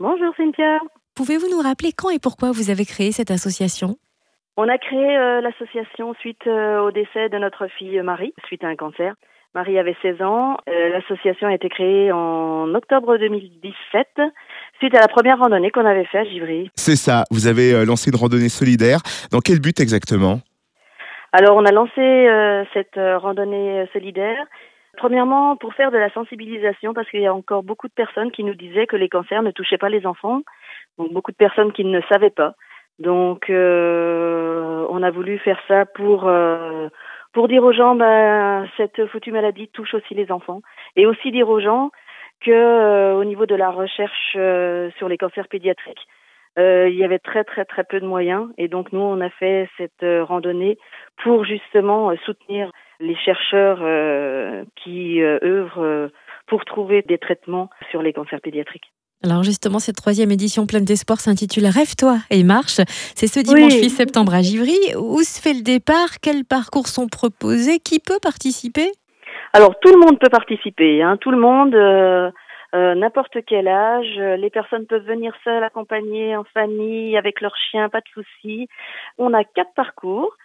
Bonjour Cynthia. Pouvez-vous nous rappeler quand et pourquoi vous avez créé cette association? On a créé euh, l'association suite euh, au décès de notre fille Marie, suite à un cancer. Marie avait 16 ans. Euh, l'association a été créée en octobre 2017, suite à la première randonnée qu'on avait faite à Givry. C'est ça, vous avez euh, lancé une randonnée solidaire. Dans quel but exactement? Alors on a lancé euh, cette euh, randonnée euh, solidaire. Premièrement, pour faire de la sensibilisation, parce qu'il y a encore beaucoup de personnes qui nous disaient que les cancers ne touchaient pas les enfants. Donc beaucoup de personnes qui ne savaient pas. Donc euh, on a voulu faire ça pour euh, pour dire aux gens ben cette foutue maladie touche aussi les enfants et aussi dire aux gens que euh, au niveau de la recherche euh, sur les cancers pédiatriques euh, il y avait très très très peu de moyens et donc nous on a fait cette euh, randonnée pour justement soutenir les chercheurs euh, qui euh, œuvrent euh, pour trouver des traitements sur les cancers pédiatriques. Alors justement, cette troisième édition pleine d'espoir s'intitule Rêve-toi et marche. C'est ce dimanche Oui. 8 septembre à Givry. Où se fait le départ? Quels parcours sont proposés? Qui peut participer? Alors tout le monde peut participer, hein, tout le monde, euh, euh, n'importe quel âge. Les personnes peuvent venir seules, accompagnées, en famille, avec leur chien, pas de souci. On a quatre parcours.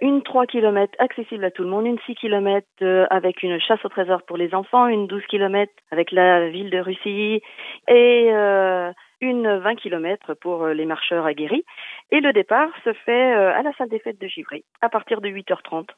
Une 3 km accessible à tout le monde, une 6 km avec une chasse au trésor pour les enfants, une 12 km avec la ville de Russie et euh, une 20 km pour euh, les marcheurs aguerris. Et le départ se fait euh, à la salle des fêtes de Givry à partir de 8h30.